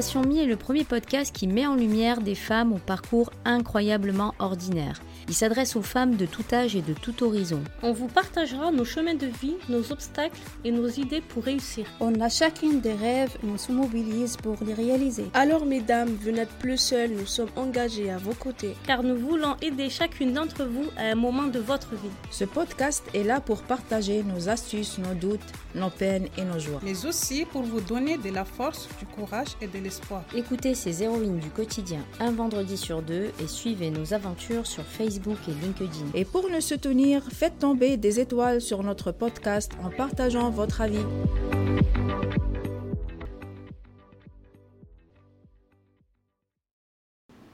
Station Mi est le premier podcast qui met en lumière des femmes au parcours incroyablement ordinaire. Il s'adresse aux femmes de tout âge et de tout horizon. On vous partagera nos chemins de vie, nos obstacles et nos idées pour réussir. On a chacune des rêves et on se mobilise pour les réaliser. Alors mesdames, vous n'êtes plus seules, nous sommes engagés à vos côtés. Car nous voulons aider chacune d'entre vous à un moment de votre vie. Ce podcast est là pour partager nos astuces, nos doutes, nos peines et nos joies. Mais aussi pour vous donner de la force, du courage et de l'espoir. Écoutez ces héroïnes du quotidien un vendredi sur deux et suivez nos aventures sur Facebook et LinkedIn. Et pour nous soutenir, faites tomber des étoiles sur notre podcast en partageant votre avis.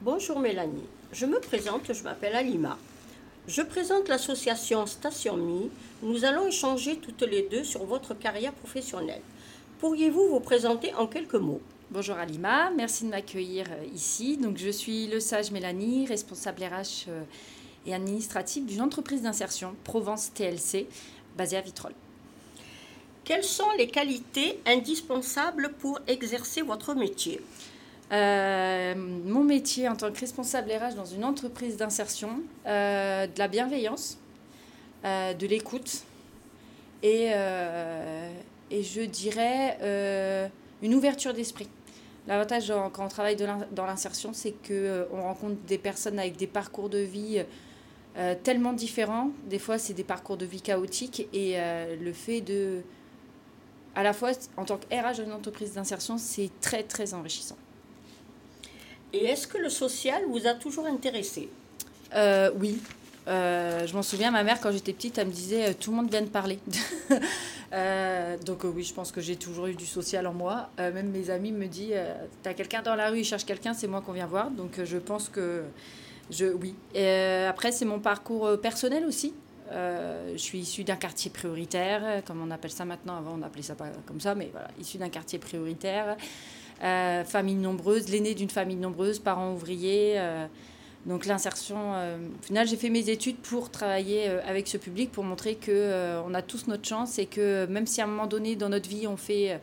Bonjour Mélanie, je me présente, je m'appelle Alima. Je présente l'association Station Mi. Nous allons échanger toutes les deux sur votre carrière professionnelle. Pourriez-vous vous présenter en quelques mots? Bonjour Alima, merci de m'accueillir euh, ici. Donc je suis le sage Mélanie, responsable RH euh, et administrative d'une entreprise d'insertion, Provence TLC, basée à Vitrolles. Quelles sont les qualités indispensables pour exercer votre métier? Euh, mon métier en tant que responsable RH dans une entreprise d'insertion, euh, de la bienveillance, euh, de l'écoute et, et, je dirais une ouverture d'esprit. L'avantage quand on travaille dans l'insertion, c'est qu'on rencontre des personnes avec des parcours de vie tellement différents. Des fois, c'est des parcours de vie chaotiques et le fait de... À la fois, en tant que RH d'une entreprise d'insertion, c'est très, très enrichissant. Et est-ce que le social vous a toujours intéressé? Euh, Oui. Euh, je m'en souviens, ma mère, quand j'étais petite, elle me disait euh, tout le monde vient de parler. donc, oui, je pense que j'ai toujours eu du social en moi. même mes amis me disent T'as quelqu'un dans la rue, il cherche quelqu'un, c'est moi qu'on vient voir. Donc, je pense que je, oui. Après, c'est mon parcours personnel aussi. je suis issue d'un quartier prioritaire, comme on appelle ça maintenant. Avant, on appelait ça pas comme ça, mais voilà, issue d'un quartier prioritaire. Euh, famille nombreuse, l'aîné d'une famille nombreuse, parents ouvriers. Euh, donc l'insertion, euh, au final, j'ai fait mes études pour travailler avec ce public, pour montrer que on a tous notre chance et que même si à un moment donné dans notre vie on fait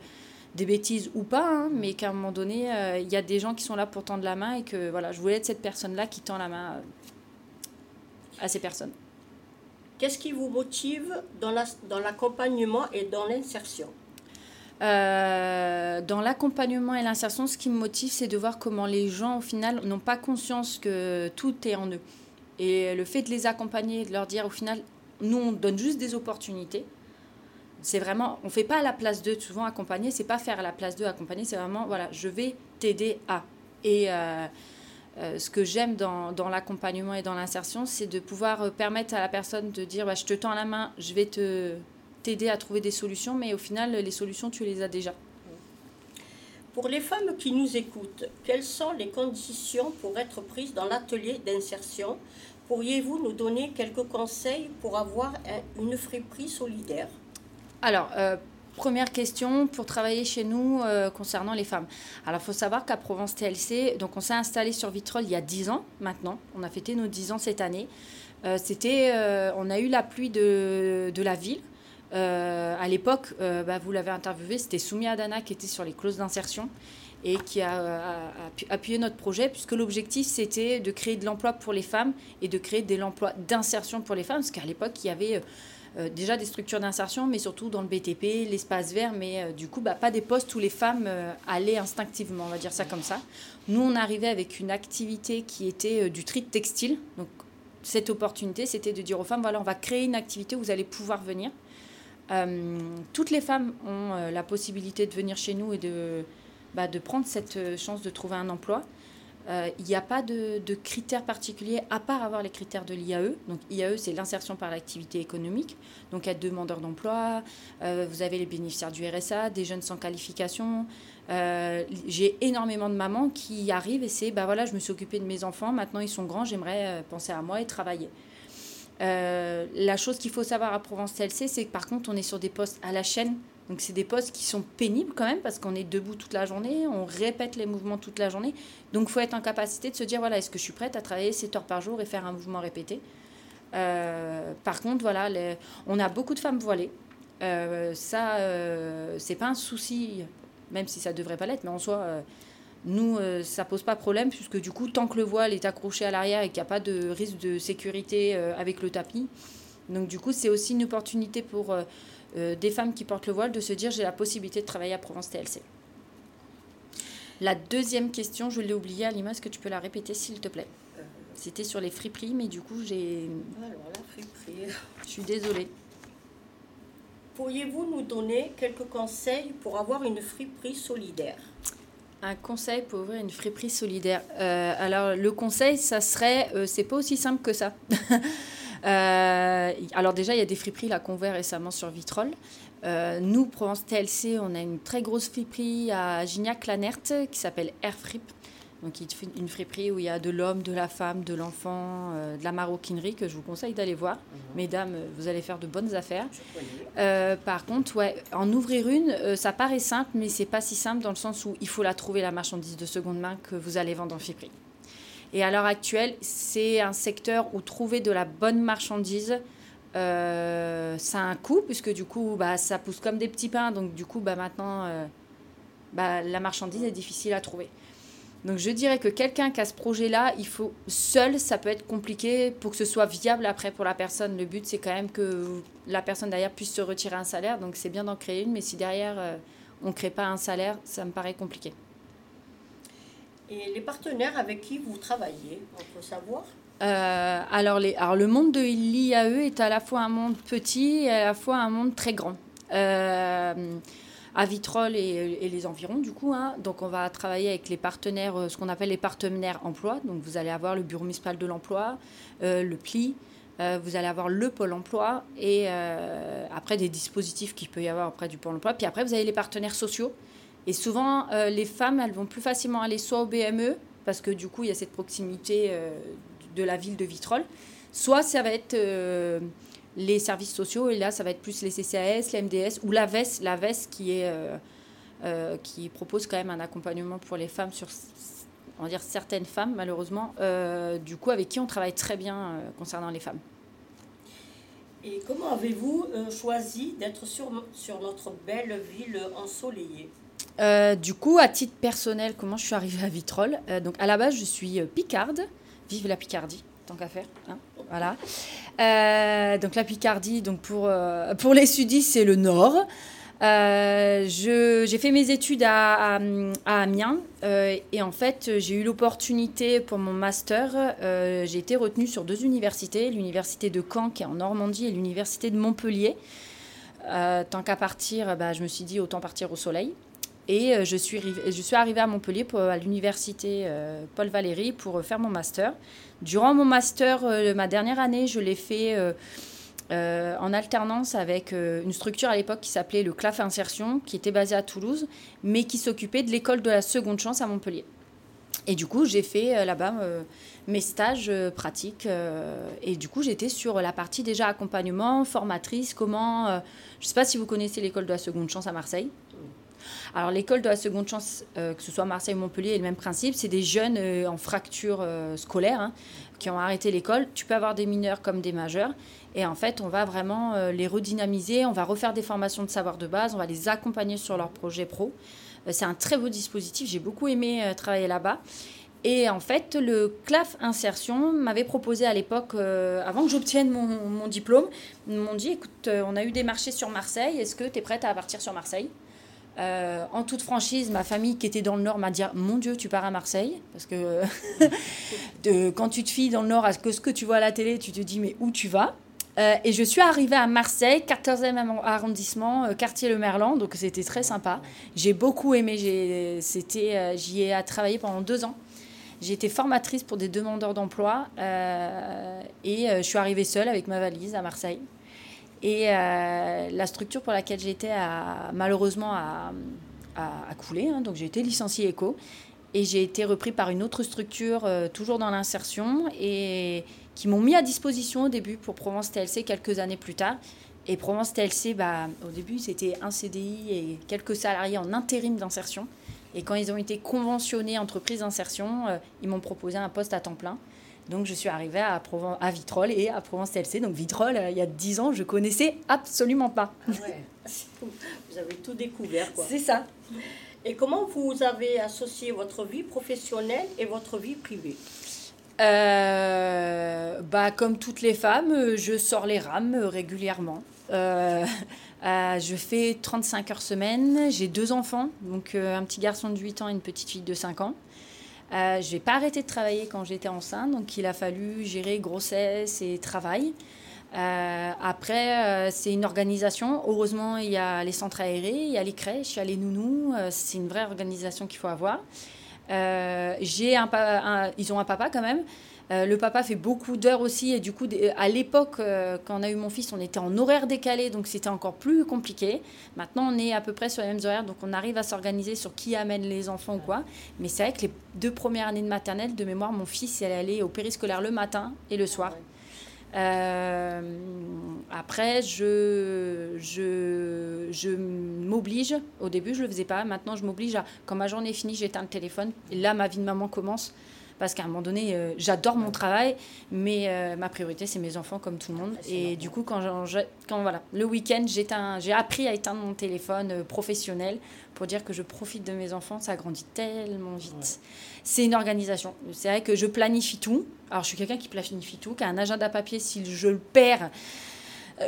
des bêtises ou pas, hein, mais qu'à un moment donné, il y a des gens qui sont là pour tendre la main et que voilà, je voulais être cette personne-là qui tend la main à ces personnes. Qu'est-ce qui vous motive dans l'accompagnement et dans l'insertion? Euh, dans l'accompagnement et l'insertion, ce qui me motive, c'est de voir comment les gens, au final, n'ont pas conscience que tout est en eux. Et le fait de les accompagner, de leur dire, au final, nous, on donne juste des opportunités. C'est vraiment, on fait pas à la place d'eux. Souvent, accompagner, c'est pas faire à la place d'eux. Accompagner, c'est vraiment, voilà, je vais t'aider à. Et euh, euh, ce que j'aime dans, dans l'accompagnement et dans l'insertion, c'est de pouvoir permettre à la personne de dire, bah, je te tends la main, je vais te t'aider à trouver des solutions, mais au final, les solutions, tu les as déjà. Pour les femmes qui nous écoutent, quelles sont les conditions pour être prises dans l'atelier d'insertion? Pourriez-vous nous donner quelques conseils pour avoir une friperie solidaire? Alors, euh, première question pour travailler chez nous euh, concernant les femmes. Alors, il faut savoir qu'à Provence TLC, donc on s'est installé sur Vitrolles il y a 10 ans maintenant. On a fêté nos 10 ans cette année. Euh, c'était, on a eu la pluie de, de la ville à l'époque, euh, bah, vous l'avez interviewé, c'était Soumia Adana qui était sur les clauses d'insertion et qui a, appuyé notre projet, puisque l'objectif c'était de créer de l'emploi pour les femmes et de créer de l'emploi d'insertion pour les femmes, parce qu'à l'époque il y avait euh, déjà des structures d'insertion, mais surtout dans le BTP, l'espace vert, mais du coup bah, pas des postes où les femmes allaient instinctivement, on va dire ça comme ça. Nous on arrivait avec une activité qui était du tri de textile, donc cette opportunité c'était de dire aux femmes voilà on va créer une activité où vous allez pouvoir venir euh, toutes les femmes ont euh, la possibilité de venir chez nous et de, bah, de prendre cette euh, chance de trouver un emploi. Il n'y a pas de, critères particuliers à part avoir les critères de l'IAE. Donc IAE, c'est l'insertion par l'activité économique. Donc être demandeur d'emploi, vous avez les bénéficiaires du RSA, des jeunes sans qualification. J'ai énormément de mamans qui arrivent et c'est, bah voilà, je me suis occupée de mes enfants, maintenant ils sont grands, j'aimerais penser à moi et travailler. Euh, la chose qu'il faut savoir à Provence TLC, c'est que par contre, on est sur des postes à la chaîne. Donc, c'est des postes qui sont pénibles quand même parce qu'on est debout toute la journée, on répète les mouvements toute la journée. Donc, il faut être en capacité de se dire voilà, est-ce que je suis prête à travailler 7 heures par jour et faire un mouvement répété? Euh, Par contre, voilà, on a beaucoup de femmes voilées. Euh, ça, c'est pas un souci, même si ça devrait pas l'être, mais en soi Nous, ça pose pas problème, puisque du coup, tant que le voile est accroché à l'arrière et qu'il n'y a pas de risque de sécurité avec le tapis, donc du coup, c'est aussi une opportunité pour des femmes qui portent le voile de se dire j'ai la possibilité de travailler à Provence TLC. La deuxième question, je l'ai oubliée, Alima, est-ce que tu peux la répéter s'il te plaît? C'était sur les friperies, mais du coup, j'ai. Alors, la friperie. Je suis désolée. Pourriez-vous nous donner quelques conseils pour avoir une friperie solidaire? Un conseil pour ouvrir une friperie solidaire. Euh, alors le conseil, ça serait, euh, c'est pas aussi simple que ça. Euh, alors déjà, il y a des friperies là qu'on voit récemment sur Vitrolles. nous, Provence TLC, on a une très grosse friperie à Gignac-Lanerte qui s'appelle Air Frip. Donc une friperie où il y a de l'homme, de la femme, de l'enfant, euh, de la maroquinerie que je vous conseille d'aller voir. Mhm. Mesdames, vous allez faire de bonnes affaires. Euh, par contre, ouais, en ouvrir une, euh, ça paraît simple, mais c'est pas si simple dans le sens où il faut la trouver la marchandise de seconde main que vous allez vendre en friperie. Et à l'heure actuelle, c'est un secteur où trouver de la bonne marchandise, ça a un coût, puisque du coup, bah, ça pousse comme des petits pains. Donc du coup, bah, maintenant, bah, la marchandise est difficile à trouver. Donc je dirais que quelqu'un qui a ce projet-là, il faut seul, ça peut être compliqué pour que ce soit viable après pour la personne. Le but, c'est quand même que la personne derrière puisse se retirer un salaire. Donc c'est bien d'en créer une, mais si derrière euh, on ne crée pas un salaire, ça me paraît compliqué. Et les partenaires avec qui vous travaillez, on peut savoir? Euh, alors, les, alors le monde de l'IAE est à la fois un monde petit et à la fois un monde très grand. Euh, à Vitrolles et, les environs, du coup. Hein. Donc, on va travailler avec les partenaires, euh, ce qu'on appelle les partenaires emploi. Donc, vous allez avoir le Bureau municipal de l'emploi, euh, le PLI, euh, vous allez avoir le Pôle emploi et après des dispositifs qu'il peut y avoir auprès du Pôle emploi. Puis après, vous avez les partenaires sociaux. Et souvent, les femmes, elles vont plus facilement aller soit au BME, parce que du coup, il y a cette proximité de la ville de Vitrolles, soit ça va être les services sociaux. Et là, ça va être plus les CCAS, les MDS ou la VES, la VES qui, est, euh, euh, qui propose quand même un accompagnement pour les femmes sur on va dire certaines femmes, malheureusement, euh, du coup, avec qui on travaille très bien concernant les femmes. Et comment avez-vous choisi d'être sur, sur notre belle ville ensoleillée? Du coup, à titre personnel, comment je suis arrivée à Vitrolles? Donc, à la base, je suis picarde. Vive la Picardie, tant qu'à faire. Hein voilà. Euh, donc la Picardie, donc pour, euh, pour les sudistes, c'est le nord. Euh, j'ai fait mes études à, à, Amiens et en fait j'ai eu l'opportunité pour mon master, j'ai été retenue sur deux universités, l'université de Caen qui est en Normandie et l'université de Montpellier. tant qu'à partir, bah, je me suis dit autant partir au soleil. Et je suis, je suis arrivée à Montpellier pour, à l'université Paul Valéry pour faire mon master. Durant mon master, euh, ma dernière année, je l'ai fait euh, euh, en alternance avec une structure à l'époque qui s'appelait le CLAF Insertion, qui était basée à Toulouse, mais qui s'occupait de l'école de la seconde chance à Montpellier. Et du coup, j'ai fait là-bas mes stages pratiques. et du coup, j'étais sur la partie déjà accompagnement, formatrice, comment... je ne sais pas si vous connaissez l'école de la seconde chance à Marseille. Alors l'école de la seconde chance, euh, que ce soit Marseille ou Montpellier, est le même principe. C'est des jeunes euh, en fracture euh, scolaire hein, qui ont arrêté l'école. Tu peux avoir des mineurs comme des majeurs. Et en fait, on va vraiment les redynamiser. On va refaire des formations de savoir de base. On va les accompagner sur leur projet pro. c'est un très beau dispositif. J'ai beaucoup aimé travailler là-bas. Et en fait, le CLAF Insertion m'avait proposé à l'époque, avant que j'obtienne mon, mon, diplôme, ils m'ont dit, écoute, on a eu des marchés sur Marseille, est-ce que tu es prête à partir sur Marseille? Euh, en toute franchise, ma famille qui était dans le Nord m'a dit Mon Dieu, tu pars à Marseille. Parce que de, quand tu te fies dans le Nord à ce que, tu vois à la télé, tu te dis Mais où tu vas? Euh, Et je suis arrivée à Marseille, 14e arrondissement, euh, quartier Le Merlan. Donc c'était très sympa. J'ai beaucoup aimé. J'y ai, travaillé pendant deux ans. J'ai été formatrice pour des demandeurs d'emploi. et je suis arrivée seule avec ma valise à Marseille. Et euh, la structure pour laquelle j'étais a malheureusement a, coulé. Hein. donc j'ai été licenciée éco et j'ai été repris par une autre structure euh, toujours dans l'insertion et qui m'ont mis à disposition au début pour Provence TLC quelques années plus tard. Et Provence TLC, bah, au début, c'était un CDI et quelques salariés en intérim d'insertion. Et quand ils ont été conventionnés entreprise d'insertion, euh, ils m'ont proposé un poste à temps plein. Donc je suis arrivée à, Provence, à Vitrolles et à Provence-TLC. Donc Vitrolles, euh, il y a 10 ans, je connaissais absolument pas. Ah ouais. Vous avez tout découvert. C'est ça. Et comment vous avez associé votre vie professionnelle et votre vie privée? Euh, bah, Comme toutes les femmes, je sors les rames régulièrement. Euh, euh, je fais 35 heures semaine, j'ai deux enfants, donc un petit garçon de 8 ans et une petite fille de 5 ans. Je n'ai pas arrêté de travailler quand j'étais enceinte, donc il a fallu gérer grossesse et travail. après, c'est une organisation. Heureusement, il y a les centres aérés, il y a les crèches, il y a les nounous. c'est une vraie organisation qu'il faut avoir. j'ai un, ils ont un papa quand même. Euh, le papa fait beaucoup d'heures aussi et du coup, à l'époque, euh, quand on a eu mon fils, on était en horaire décalé, donc c'était encore plus compliqué. Maintenant, on est à peu près sur les mêmes horaires, donc on arrive à s'organiser sur qui amène les enfants ou quoi. Mais c'est vrai que les deux premières années de maternelle, de mémoire, mon fils, il allait au périscolaire le matin et le soir. Euh, après, je, je, je m'oblige. Au début, je ne le faisais pas. Maintenant, je m'oblige à, quand ma journée est finie, j'éteins le téléphone. Et là, ma vie de maman commence parce qu'à un moment donné, euh, j'adore mon travail, mais euh, ma priorité, c'est mes enfants comme tout le monde. Et du coup, quand, quand voilà, le week-end, j'ai appris à éteindre mon téléphone euh, professionnel pour dire que je profite de mes enfants. Ça grandit tellement vite. C'est une organisation. C'est vrai que je planifie tout. Alors, je suis quelqu'un qui planifie tout, qui a un agenda papier. Si je le perds,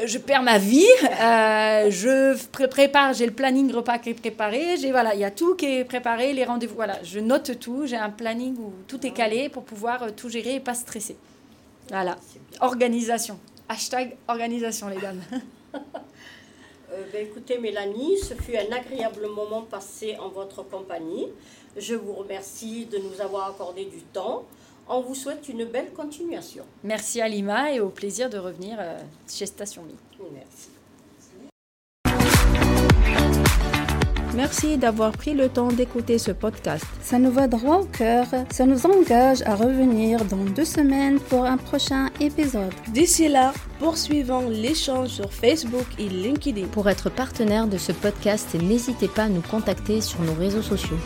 je perds ma vie. Euh, je prépare, j'ai le planning repas qui est préparé. J'ai voilà, il y a tout qui est préparé, les rendez-vous. Voilà, je note tout. J'ai un planning où tout est calé pour pouvoir euh, tout gérer et pas stresser. Voilà, organisation. Hashtag organisation, les dames. ben, écoutez, Mélanie, ce fut un agréable moment passé en votre compagnie. Je vous remercie de nous avoir accordé du temps. On vous souhaite une belle continuation. Merci Alima et au plaisir de revenir euh, chez Station Mi. Merci. Merci d'avoir pris le temps d'écouter ce podcast. Ça nous va droit au cœur. Ça nous engage à revenir dans deux semaines pour un prochain épisode. D'ici là, poursuivons l'échange sur Facebook et LinkedIn. Pour être partenaire de ce podcast, n'hésitez pas à nous contacter sur nos réseaux sociaux.